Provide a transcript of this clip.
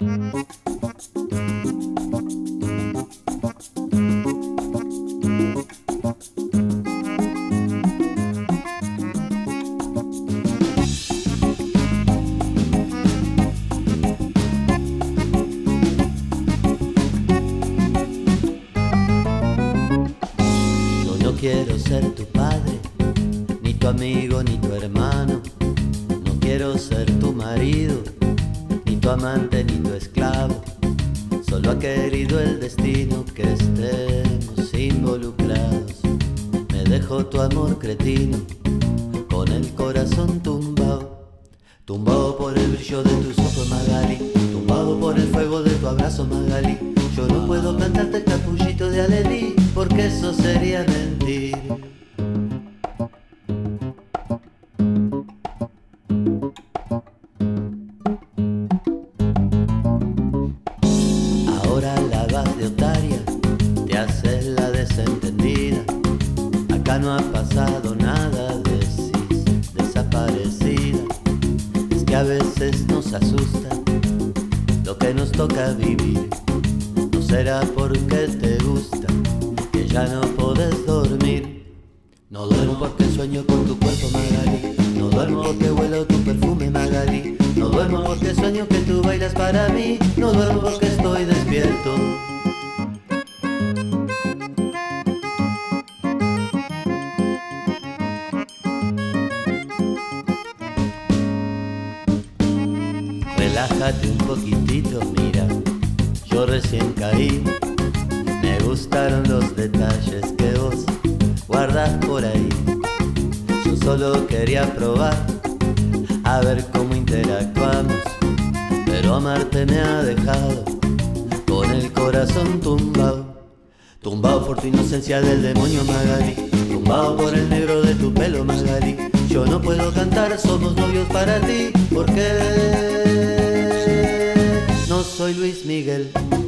No quiero ser tu padre, ni tu amigo, ni tu hermano. No quiero ser tu marido, tu amante, ni tu esclavo. Solo ha querido el destino que estemos involucrados. Me dejo tu amor cretino, con el corazón tumbado. Tumbado por el brillo de tus ojos, Magali. Tumbado por el fuego de tu abrazo, Magali. Yo no puedo cantarte capullito de alegría, porque eso sería mentir. Te haces la desentendida. Acá no ha pasado nada, decís, desaparecida. Es que a veces nos asusta lo que nos toca vivir. No será porque te gusta que ya no podés dormir. No duermo porque sueño con tu cuerpo, Magali. No duermo porque huelo tu perfume, Magali. No duermo porque sueño que tú bailas para mí. No duermo porque estoy despierto. Relájate un poquitito, mira, yo recién caí. Me gustaron los detalles que vos guardas por ahí. Yo solo quería probar a ver cómo interactuamos, pero amarte me ha dejado con el corazón tumbado. Tumbado por tu inocencia del demonio Magali, tumbado por el negro de tu pelo Magali. Yo no puedo cantar, somos novios para ti, porque soy Luis Miguel.